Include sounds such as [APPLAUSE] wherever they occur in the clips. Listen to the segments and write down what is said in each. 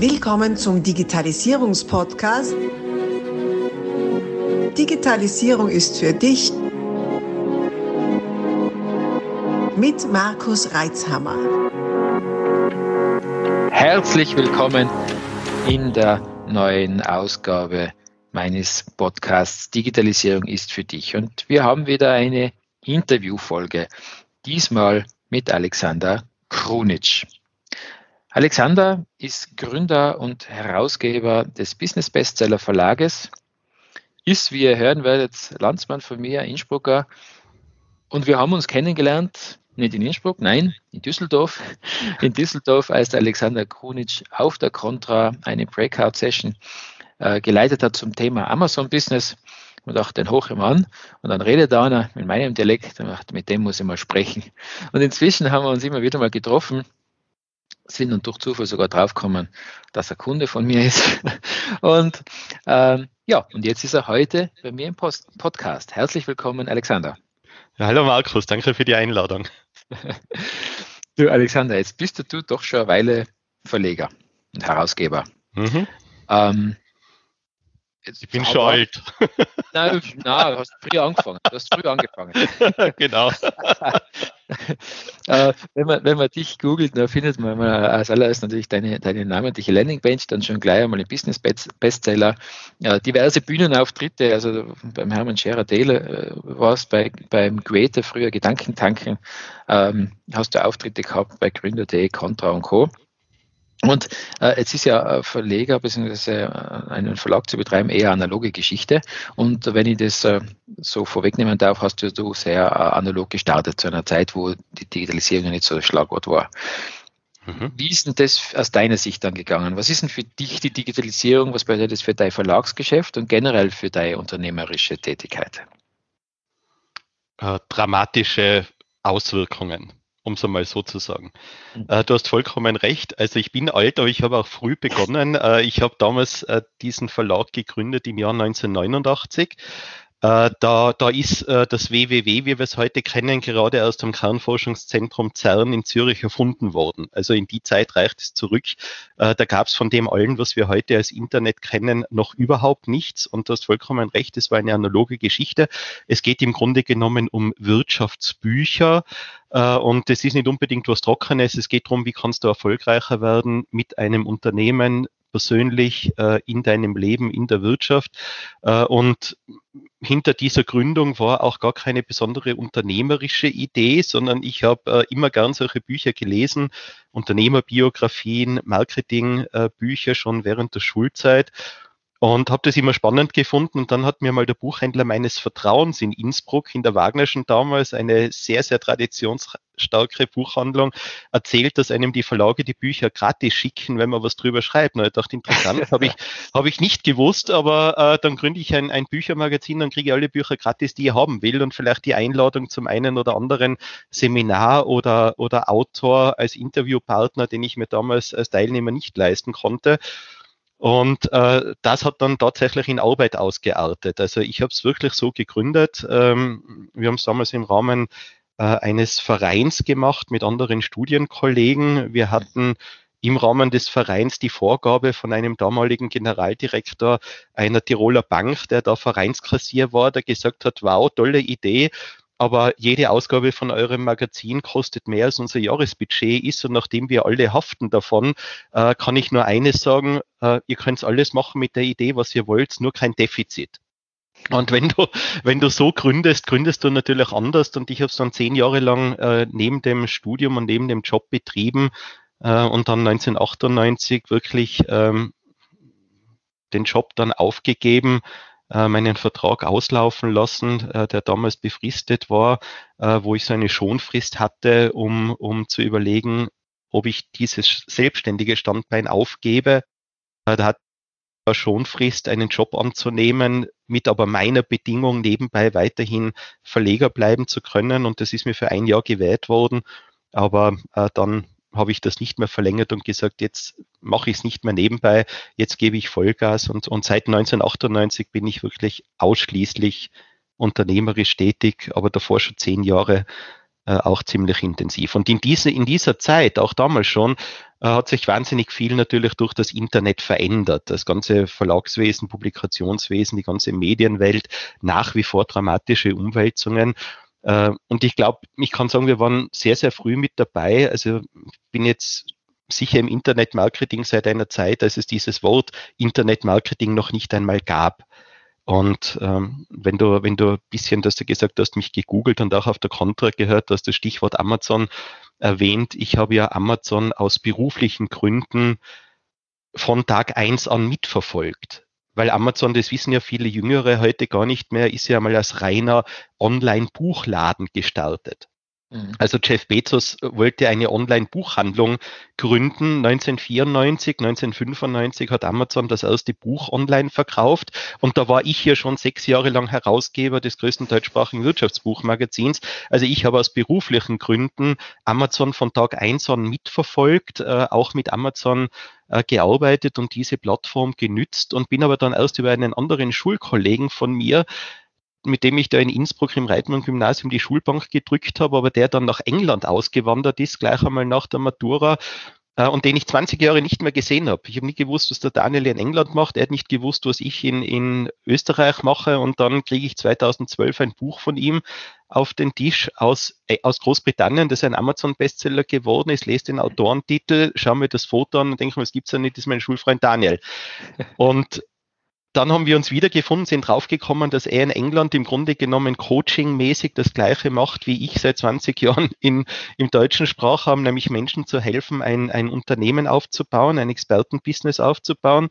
Willkommen zum Digitalisierungspodcast. Digitalisierung ist für dich mit Markus Reitzhammer. Herzlich willkommen in der neuen Ausgabe meines Podcasts Digitalisierung ist für dich. Und wir haben wieder eine Interviewfolge, diesmal mit Alexander Krunic. Alexander ist Gründer und Herausgeber des Business Bestseller Verlages, ist, wie ihr hören werdet, Landsmann von mir, Innsbrucker. Und wir haben uns kennengelernt, nicht in Innsbruck, nein, in Düsseldorf. [LAUGHS] In Düsseldorf, als Alexander Krunic auf der Contra eine Breakout-Session äh, geleitet hat zum Thema Amazon-Business. Und dachte, den hoch im an. Und dann redet einer in meinem Dialekt, und dachte, mit dem muss ich mal sprechen. Und inzwischen haben wir uns immer wieder mal getroffen, sind und durch Zufall sogar draufgekommen, dass er Kunde von mir ist. [LAUGHS] Und ähm, ja, und jetzt ist er heute bei mir im Post Podcast. Herzlich willkommen, Alexander. Ja, hallo Markus, danke für die Einladung. [LAUGHS] du Alexander, jetzt bist du doch schon eine Weile Verleger und Herausgeber. Mhm. Ähm, ich bin schon alt. Nein, nein, du hast früh angefangen. Du hast früh angefangen. [LAUGHS] genau. [LAUGHS] äh, wenn, man, wenn man dich googelt, dann findet man als allererstes natürlich deine, deine namentliche Landingpage, dann schon gleich einmal ein Business Bestseller, äh, diverse Bühnenauftritte, also beim Hermann Scherer Taylor äh, warst bei, beim Creator früher Gedankentanken, ähm, hast du Auftritte gehabt bei Gründer.de, Contra und Co. Und äh, jetzt ist ja Verleger bzw. Äh, einen Verlag zu betreiben eher analoge Geschichte. Und wenn ich das äh, so vorwegnehmen darf, hast du, du sehr äh, analog gestartet zu einer Zeit, wo die Digitalisierung nicht so das Schlagwort war. Mhm. Wie ist denn das aus deiner Sicht dann gegangen? Was ist denn für dich die Digitalisierung? Was bedeutet das für dein Verlagsgeschäft und generell für deine unternehmerische Tätigkeit? Äh, dramatische Auswirkungen um es einmal so zu sagen. Mhm. Äh, du hast vollkommen recht. Also ich bin alt, aber ich habe auch früh begonnen. Äh, ich habe damals äh, diesen Verlag gegründet im Jahr 1989 äh, da, da ist äh, das WWW, wie wir es heute kennen, gerade aus dem Kernforschungszentrum CERN in Zürich erfunden worden. Also in die Zeit reicht es zurück. Äh, da gab es von dem allen, was wir heute als Internet kennen, noch überhaupt nichts. Und du hast vollkommen recht, es war eine analoge Geschichte. Es geht im Grunde genommen um Wirtschaftsbücher. Äh, und es ist nicht unbedingt was Trockenes. Es geht darum, wie kannst du erfolgreicher werden mit einem Unternehmen, persönlich äh, in deinem Leben, in der Wirtschaft. Äh, und hinter dieser Gründung war auch gar keine besondere unternehmerische Idee, sondern ich habe äh, immer gern solche Bücher gelesen, Unternehmerbiografien, Marketingbücher schon während der Schulzeit und habe das immer spannend gefunden. Und dann hat mir mal der Buchhändler meines Vertrauens in Innsbruck, in der Wagnerschen damals, eine sehr, sehr traditionsstarke Buchhandlung, erzählt, dass einem die Verlage die Bücher gratis schicken, wenn man was drüber schreibt. Na, ich dachte, interessant, habe ich, [LAUGHS] hab ich nicht gewusst, aber äh, dann gründe ich ein, ein Büchermagazin, dann kriege ich alle Bücher gratis, die ich haben will und vielleicht die Einladung zum einen oder anderen Seminar oder, oder Autor als Interviewpartner, den ich mir damals als Teilnehmer nicht leisten konnte. Und äh, das hat dann tatsächlich in Arbeit ausgeartet. Also ich habe es wirklich so gegründet. Ähm, wir haben es damals im Rahmen äh, eines Vereins gemacht mit anderen Studienkollegen. Wir hatten im Rahmen des Vereins die Vorgabe von einem damaligen Generaldirektor einer Tiroler Bank, der da Vereinskassier war, der gesagt hat, wow, tolle Idee, aber jede Ausgabe von eurem Magazin kostet mehr als unser Jahresbudget ist und nachdem wir alle haften davon, äh, kann ich nur eines sagen, äh, ihr könnt alles machen mit der Idee, was ihr wollt, nur kein Defizit. Und wenn du, wenn du so gründest, gründest du natürlich anders. Und ich habe es dann zehn Jahre lang äh, neben dem Studium und neben dem Job betrieben äh, und dann 1998 wirklich ähm, den Job dann aufgegeben, meinen Vertrag auslaufen lassen, äh, der damals befristet war, äh, wo ich so eine Schonfrist hatte, um, um zu überlegen, ob ich dieses selbstständige Standbein aufgebe. Äh, da hat Schonfrist, einen Job anzunehmen, mit aber meiner Bedingung nebenbei weiterhin Verleger bleiben zu können. Und das ist mir für ein Jahr gewährt worden. Aber äh, dann habe ich das nicht mehr verlängert und gesagt, jetzt mache ich es nicht mehr nebenbei, jetzt gebe ich Vollgas und, und seit 1998 bin ich wirklich ausschließlich unternehmerisch tätig, aber davor schon zehn Jahre äh, auch ziemlich intensiv. Und in, diese, in dieser Zeit, auch damals schon, äh, hat sich wahnsinnig viel natürlich durch das Internet verändert. Das ganze Verlagswesen, Publikationswesen, die ganze Medienwelt, nach wie vor dramatische Umwälzungen. Äh, und ich glaube, ich kann sagen, wir waren sehr, sehr früh mit dabei. Also ich bin jetzt sicher im Internetmarketing seit einer Zeit, als es dieses Wort Internetmarketing noch nicht einmal gab. Und ähm, wenn du, wenn du ein bisschen, dass du gesagt hast, mich gegoogelt und auch auf der Contra gehört, dass das Stichwort Amazon erwähnt. Ich habe ja Amazon aus beruflichen Gründen von Tag eins an mitverfolgt. Weil Amazon, das wissen ja viele Jüngere heute gar nicht mehr, ist ja mal als reiner Online-Buchladen gestartet. Mhm. Also Jeff Bezos wollte eine Online-Buchhandlung gründen. 1994, 1995 hat Amazon das erste Buch online verkauft und da war ich ja schon sechs Jahre lang Herausgeber des größten deutschsprachigen Wirtschaftsbuchmagazins. Also ich habe aus beruflichen Gründen Amazon von Tag eins an mitverfolgt, äh, auch mit Amazon äh, gearbeitet und diese Plattform genützt und bin aber dann erst über einen anderen Schulkollegen von mir mit dem ich da in Innsbruck im Reitmann-Gymnasium die Schulbank gedrückt habe, aber der dann nach England ausgewandert ist, gleich einmal nach der Matura äh, und den ich 20 Jahre nicht mehr gesehen habe. Ich habe nicht gewusst, was der Daniel in England macht. Er hat nicht gewusst, was ich in, in Österreich mache. Und dann kriege ich 2012 ein Buch von ihm auf den Tisch aus, äh, aus Großbritannien, das ein Amazon-Bestseller geworden ist. Lese den Autorentitel, schaue mir das Foto an und denke mir, was gibt's da nicht, das ist mein Schulfreund Daniel. Und dann haben wir uns wiedergefunden, sind draufgekommen, dass er in England im Grunde genommen coachingmäßig das Gleiche macht, wie ich seit 20 [LAUGHS] Jahren in, im deutschen Sprachraum, nämlich Menschen zu helfen, ein, ein Unternehmen aufzubauen, ein Expertenbusiness aufzubauen.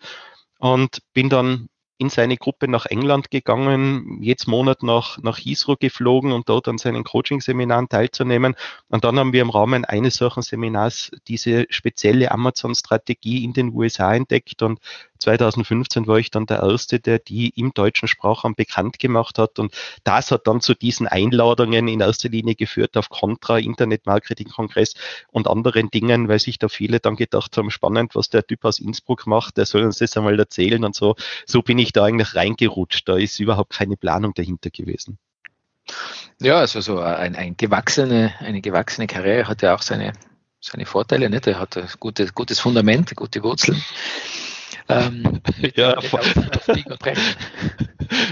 Und bin dann in seine Gruppe nach England gegangen, jetzt Monat nach, nach Heathrow geflogen und dort an seinen Coaching-Seminaren teilzunehmen. Und dann haben wir im Rahmen eines solchen Seminars diese spezielle Amazon-Strategie in den USA entdeckt und 2015 war ich dann der Erste, der die im deutschen Sprachraum bekannt gemacht hat. Und das hat dann zu diesen Einladungen in erster Linie geführt auf Contra, Internet-Marketing-Kongress und anderen Dingen, weil sich da viele dann gedacht haben, spannend, was der Typ aus Innsbruck macht, der soll uns das einmal erzählen. Und so, so bin ich da eigentlich reingerutscht. Da ist überhaupt keine Planung dahinter gewesen. Ja, also so ein, ein gewachsene, eine gewachsene Karriere hat ja auch seine, seine Vorteile. Nicht? Er hat ein gutes, gutes Fundament, gute Wurzeln. Ähm, [LAUGHS] ja, [LAUGHS]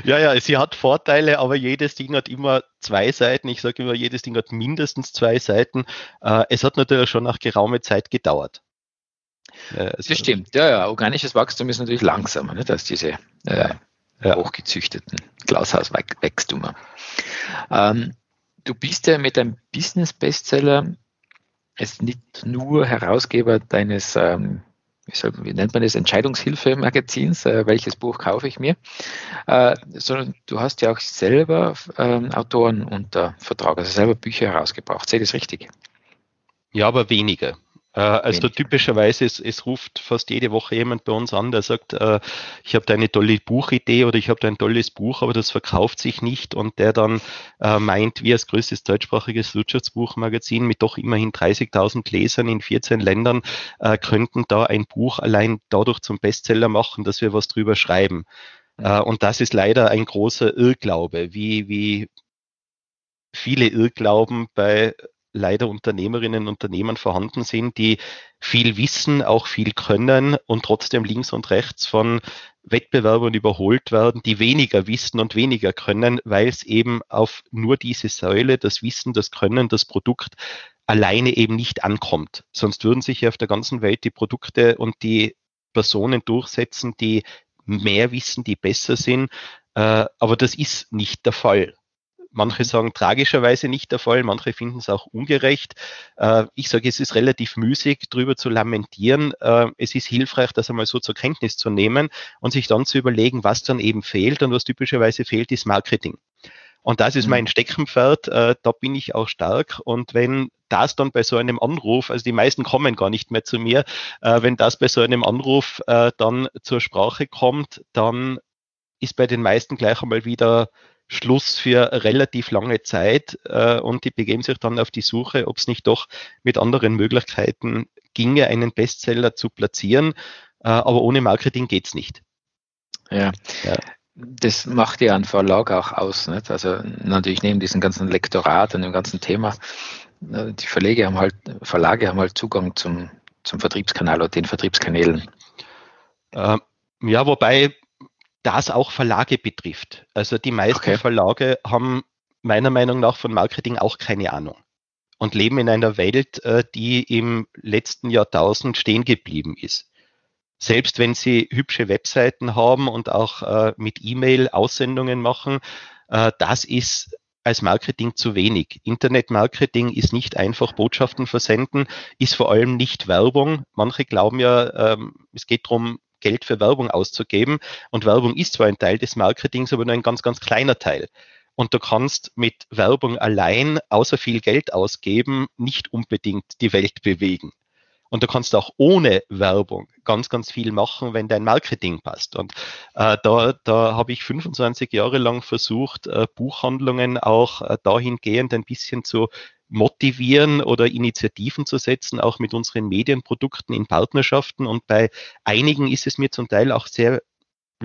ja, ja, sie hat Vorteile, aber jedes Ding hat immer zwei Seiten. Ich sage immer, jedes Ding hat mindestens zwei Seiten. Äh, es hat natürlich schon nach geraumer Zeit gedauert. Äh, also das stimmt, ja, ja. Organisches Wachstum ist natürlich langsamer nicht, als diese äh, ja. hochgezüchteten Glashauswachstumer. Ähm, du bist ja mit einem Business-Bestseller jetzt nicht nur Herausgeber deines ähm, wie, nennt man das, Entscheidungshilfe-Magazins, äh, welches Buch kaufe ich mir, äh, sondern du hast ja auch selber ähm, Autoren unter Vertrag, also selber Bücher herausgebracht. Sehe ich das richtig? Ja, aber weniger. Äh, also typischerweise, es, es ruft fast jede Woche jemand bei uns an, der sagt, äh, ich habe da eine tolle Buchidee oder ich habe da ein tolles Buch, aber das verkauft sich nicht und der dann äh, meint, wir als größtes deutschsprachiges Wirtschaftsbuchmagazin mit doch immerhin 30.000 Lesern in 14 Ländern äh, könnten da ein Buch allein dadurch zum Bestseller machen, dass wir was drüber schreiben. Mhm. und das ist leider ein großer Irrglaube, wie, wie viele Irrglauben bei leider Unternehmerinnen und Unternehmen vorhanden sind, die viel wissen, auch viel können und trotzdem links und rechts von Wettbewerbern überholt werden, die weniger wissen und weniger können, weil es eben auf nur diese Säule, das Wissen, das Können, das Produkt alleine eben nicht ankommt. Sonst würden sich ja auf der ganzen Welt die Produkte und die Personen durchsetzen, die mehr wissen, die besser sind. Äh, aber das ist nicht der Fall. Manche sagen tragischerweise nicht der Fall, manche finden es auch ungerecht. Äh, ich sage, es ist relativ müßig, darüber zu lamentieren. Äh, es ist hilfreich, das einmal so zur Kenntnis zu nehmen und sich dann zu überlegen, was dann eben fehlt. Und was typischerweise fehlt, ist Marketing. Und das ist mhm. mein Steckenpferd, äh, da bin ich auch stark. Und wenn das dann bei so einem Anruf, also die meisten kommen gar nicht mehr zu mir, wenn das bei so einem Anruf dann zur Sprache kommt, dann ist bei den meisten gleich einmal wieder Schluss für relativ lange Zeit äh, und die begeben sich dann auf die Suche, ob es nicht doch mit anderen Möglichkeiten ginge, einen Bestseller zu platzieren. Äh, aber ohne Marketing geht's nicht. Ja. ja. Das macht ja ein Verlag auch aus. Nicht? Also natürlich neben diesem ganzen Lektorat und dem ganzen Thema, äh, die Verlage haben halt, Verlage haben halt Zugang zum, zum Vertriebskanal oder den Vertriebskanälen? Äh, ja, wobei das auch Verlage betrifft. Also die meisten okay. Verlage haben meiner Meinung nach von Marketing auch keine Ahnung und leben in einer Welt, äh, die im letzten Jahrtausend stehen geblieben ist. Selbst wenn sie hübsche Webseiten haben und auch äh, mit E-Mail Aussendungen machen, äh, das ist als Marketing zu wenig. Internetmarketing ist nicht einfach Botschaften versenden, ist vor allem nicht Werbung. Manche glauben ja, ähm, es geht darum, Geld für Werbung auszugeben. Und Werbung ist zwar ein Teil des Marketings, aber nur ein ganz, ganz kleiner Teil. Und du kannst mit Werbung allein, außer viel Geld ausgeben, nicht unbedingt die Welt bewegen. Und du kannst auch ohne Werbung ganz, ganz viel machen, wenn dein Marketing passt. Und äh, da, da habe ich 25 Jahre lang versucht, äh, Buchhandlungen auch äh, dahingehend ein bisschen zu motivieren oder Initiativen zu setzen, auch mit unseren Medienprodukten in Partnerschaften. Und bei einigen ist es mir zum Teil auch sehr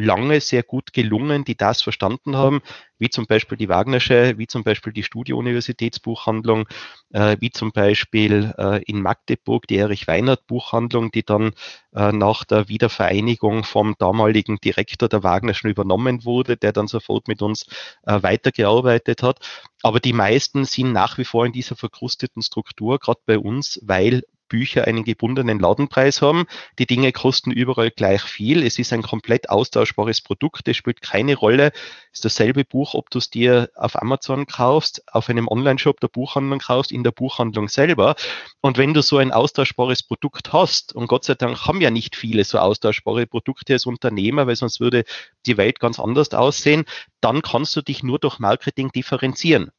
lange sehr gut gelungen, die das verstanden haben, wie zum Beispiel die Wagnersche, wie zum Beispiel die Studio-Universitätsbuchhandlung, äh, wie zum Beispiel äh, in Magdeburg die Erich Weinert Buchhandlung, die dann äh, nach der Wiedervereinigung vom damaligen Direktor der Wagnerschen übernommen wurde, der dann sofort mit uns äh, weitergearbeitet hat. Aber die meisten sind nach wie vor in dieser verkrusteten Struktur, gerade bei uns, weil Bücher einen gebundenen Ladenpreis haben. Die Dinge kosten überall gleich viel. Es ist ein komplett austauschbares Produkt. Es spielt keine Rolle. Es ist dasselbe Buch, ob du es dir auf Amazon kaufst, auf einem Online-Shop der Buchhandlung kaufst, in der Buchhandlung selber. Und wenn du so ein austauschbares Produkt hast, und Gott sei Dank haben ja nicht viele so austauschbare Produkte als Unternehmer, weil sonst würde die Welt ganz anders aussehen, dann kannst du dich nur durch Marketing differenzieren.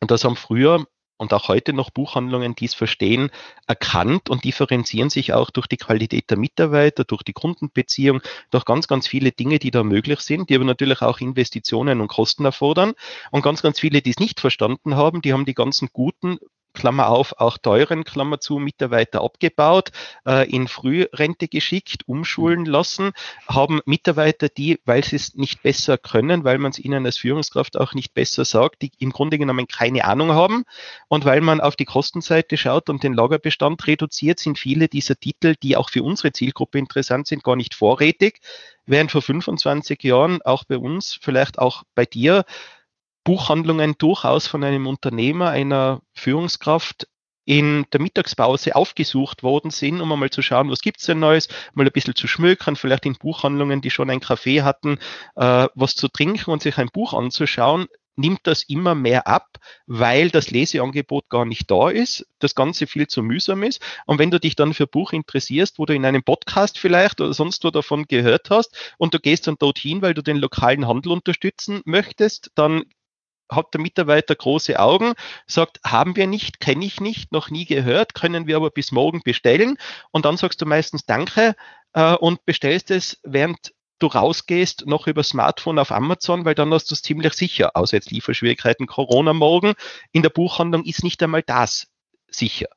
Und das haben früher und auch heute noch Buchhandlungen, die es verstehen, erkannt und differenzieren sich auch durch die Qualität der Mitarbeiter, durch die Kundenbeziehung, durch ganz, ganz viele Dinge, die da möglich sind, die aber natürlich auch Investitionen und Kosten erfordern. Und ganz, ganz viele, die es nicht verstanden haben, die haben die ganzen guten Klammer auf, auch teuren, Klammer zu, Mitarbeiter abgebaut, äh, in Frührente geschickt, umschulen lassen, haben Mitarbeiter, die, weil sie es nicht besser können, weil man es ihnen als Führungskraft auch nicht besser sagt, die im Grunde genommen keine Ahnung haben und weil man auf die Kostenseite schaut und den Lagerbestand reduziert, sind viele dieser Titel, die auch für unsere Zielgruppe interessant sind, gar nicht vorrätig, während vor 25 Jahren auch bei uns, vielleicht auch bei dir, Buchhandlungen durchaus von einem Unternehmer, einer Führungskraft in der Mittagspause aufgesucht worden sind, um einmal zu schauen, was gibt's denn Neues, mal ein bisschen zu schmökern, vielleicht in Buchhandlungen, die schon ein Kaffee hatten, äh, was zu trinken und sich ein Buch anzuschauen, nimmt das immer mehr ab, weil das Leseangebot gar nicht da ist, das Ganze viel zu mühsam ist. Und wenn du dich dann für Buch interessierst, wo du in einem Podcast vielleicht oder sonst wo davon gehört hast und du gehst dann dorthin, weil du den lokalen Handel unterstützen möchtest, dann hat der Mitarbeiter große Augen, sagt, haben wir nicht, kenne ich nicht, noch nie gehört, können wir aber bis morgen bestellen. Und dann sagst du meistens Danke äh, und bestellst es, während du rausgehst, noch über Smartphone auf Amazon, weil dann hast du es ziemlich sicher, außer jetzt Lieferschwierigkeiten, Corona morgen. In der Buchhandlung ist nicht einmal das sicher.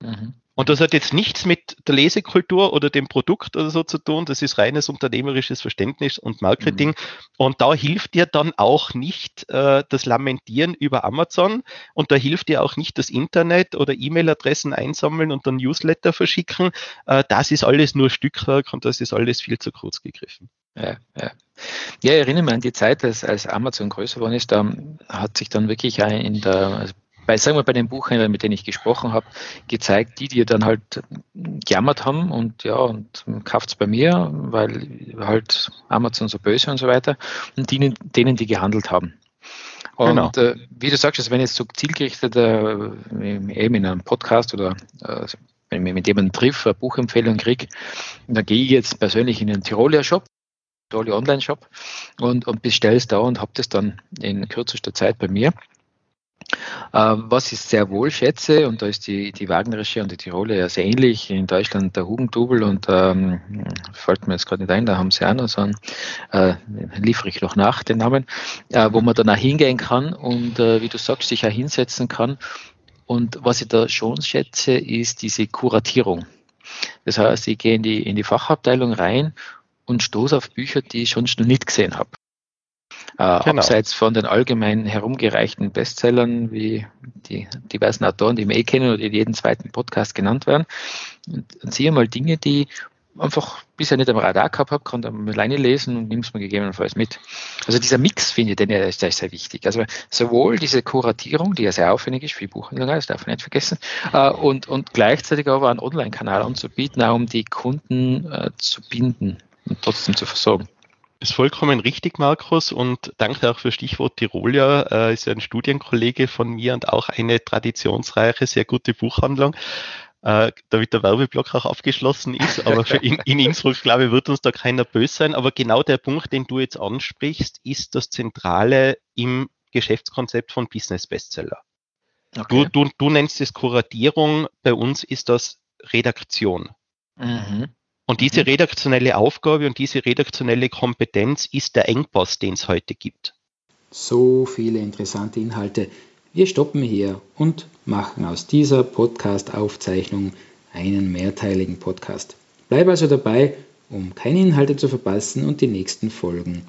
Mhm. Und das hat jetzt nichts mit der Lesekultur oder dem Produkt oder so zu tun. Das ist reines unternehmerisches Verständnis und Marketing. Mhm. Und da hilft dir dann auch nicht äh, das Lamentieren über Amazon und da hilft dir auch nicht das Internet oder E-Mail-Adressen einsammeln und dann Newsletter verschicken. Äh, das ist alles nur Stückwerk und das ist alles viel zu kurz gegriffen. Ja, ja. ja, ich erinnere mich an die Zeit, als, als Amazon größer geworden ist, da hat sich dann wirklich in der, bei, sagen wir, bei den Buchhändlern, mit denen ich gesprochen habe, gezeigt, die, die dann halt gejammert haben und ja, und kauft es bei mir, weil halt Amazon so böse und so weiter, und denen, denen die gehandelt haben. Und genau. äh, wie du sagst, also wenn jetzt so zielgerichtet äh, eben in einem Podcast oder äh, wenn ich mit jemandem triff, eine Buchempfehlung kriege, dann gehe ich jetzt persönlich in den Tiroler Shop, Tiroler Online-Shop und, und bestelle es da und habe das dann in kürzester Zeit bei mir. Ähm, was ich sehr wohl schätze, und da ist die, die Wagnerische und die Tiroler ja sehr ähnlich, in Deutschland der Hugendubel und ähm, fällt mir jetzt gerade nicht ein, da haben sie auch noch so einen, äh, liefere ich noch nach, den Namen, äh, wo man dann auch hingehen kann und äh, wie du sagst, sich auch hinsetzen kann. Und was ich da schon schätze, ist diese Kuratierung. Das heißt, ich gehe in die, in die Fachabteilung rein und stoße auf Bücher, die ich schon noch nicht gesehen habe. Äh, genau. Abseits von den allgemein herumgereichten Bestsellern wie die diversen Autoren, die wir eh kennen oder die in jedem zweiten Podcast genannt werden. Und, und siehe mal Dinge, die einfach bisher nicht am Radar gehabt habe, kann dann alleine lesen und nimm's mir gegebenenfalls mit. Also dieser Mix finde ich, den, der ist, ist sehr wichtig. Also sowohl diese Kuratierung, die ja sehr aufwendig ist, wie Buchhandlung, das darf man nicht vergessen, äh, und, und gleichzeitig aber einen Online-Kanal anzubieten, auch um die Kunden äh, zu binden und trotzdem zu versorgen. Ist vollkommen richtig, Markus, und danke auch für Stichwort Tirolia. Äh, ist ja ein Studienkollege von mir und auch eine traditionsreiche, sehr gute Buchhandlung. Äh, damit der Werbeblock auch abgeschlossen ist, aber in, in Innsbruck, glaube ich, wird uns da keiner böse sein. Aber genau der Punkt, den du jetzt ansprichst, ist das Zentrale im Geschäftskonzept von Business Bestseller. Okay. Du, du, du nennst es Kuratierung, bei uns ist das Redaktion. Mhm. Und diese mhm. redaktionelle Aufgabe und diese redaktionelle Kompetenz ist der Engpass, den es heute gibt. So viele interessante Inhalte. Wir stoppen hier und machen aus dieser Podcast-Aufzeichnung einen mehrteiligen Podcast. Bleib also dabei, um keine Inhalte zu verpassen und die nächsten Folgen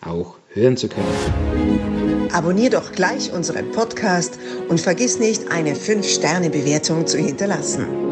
auch hören zu können. Abonnier doch gleich unseren Podcast und vergiss nicht, eine 5-Sterne-Bewertung zu hinterlassen.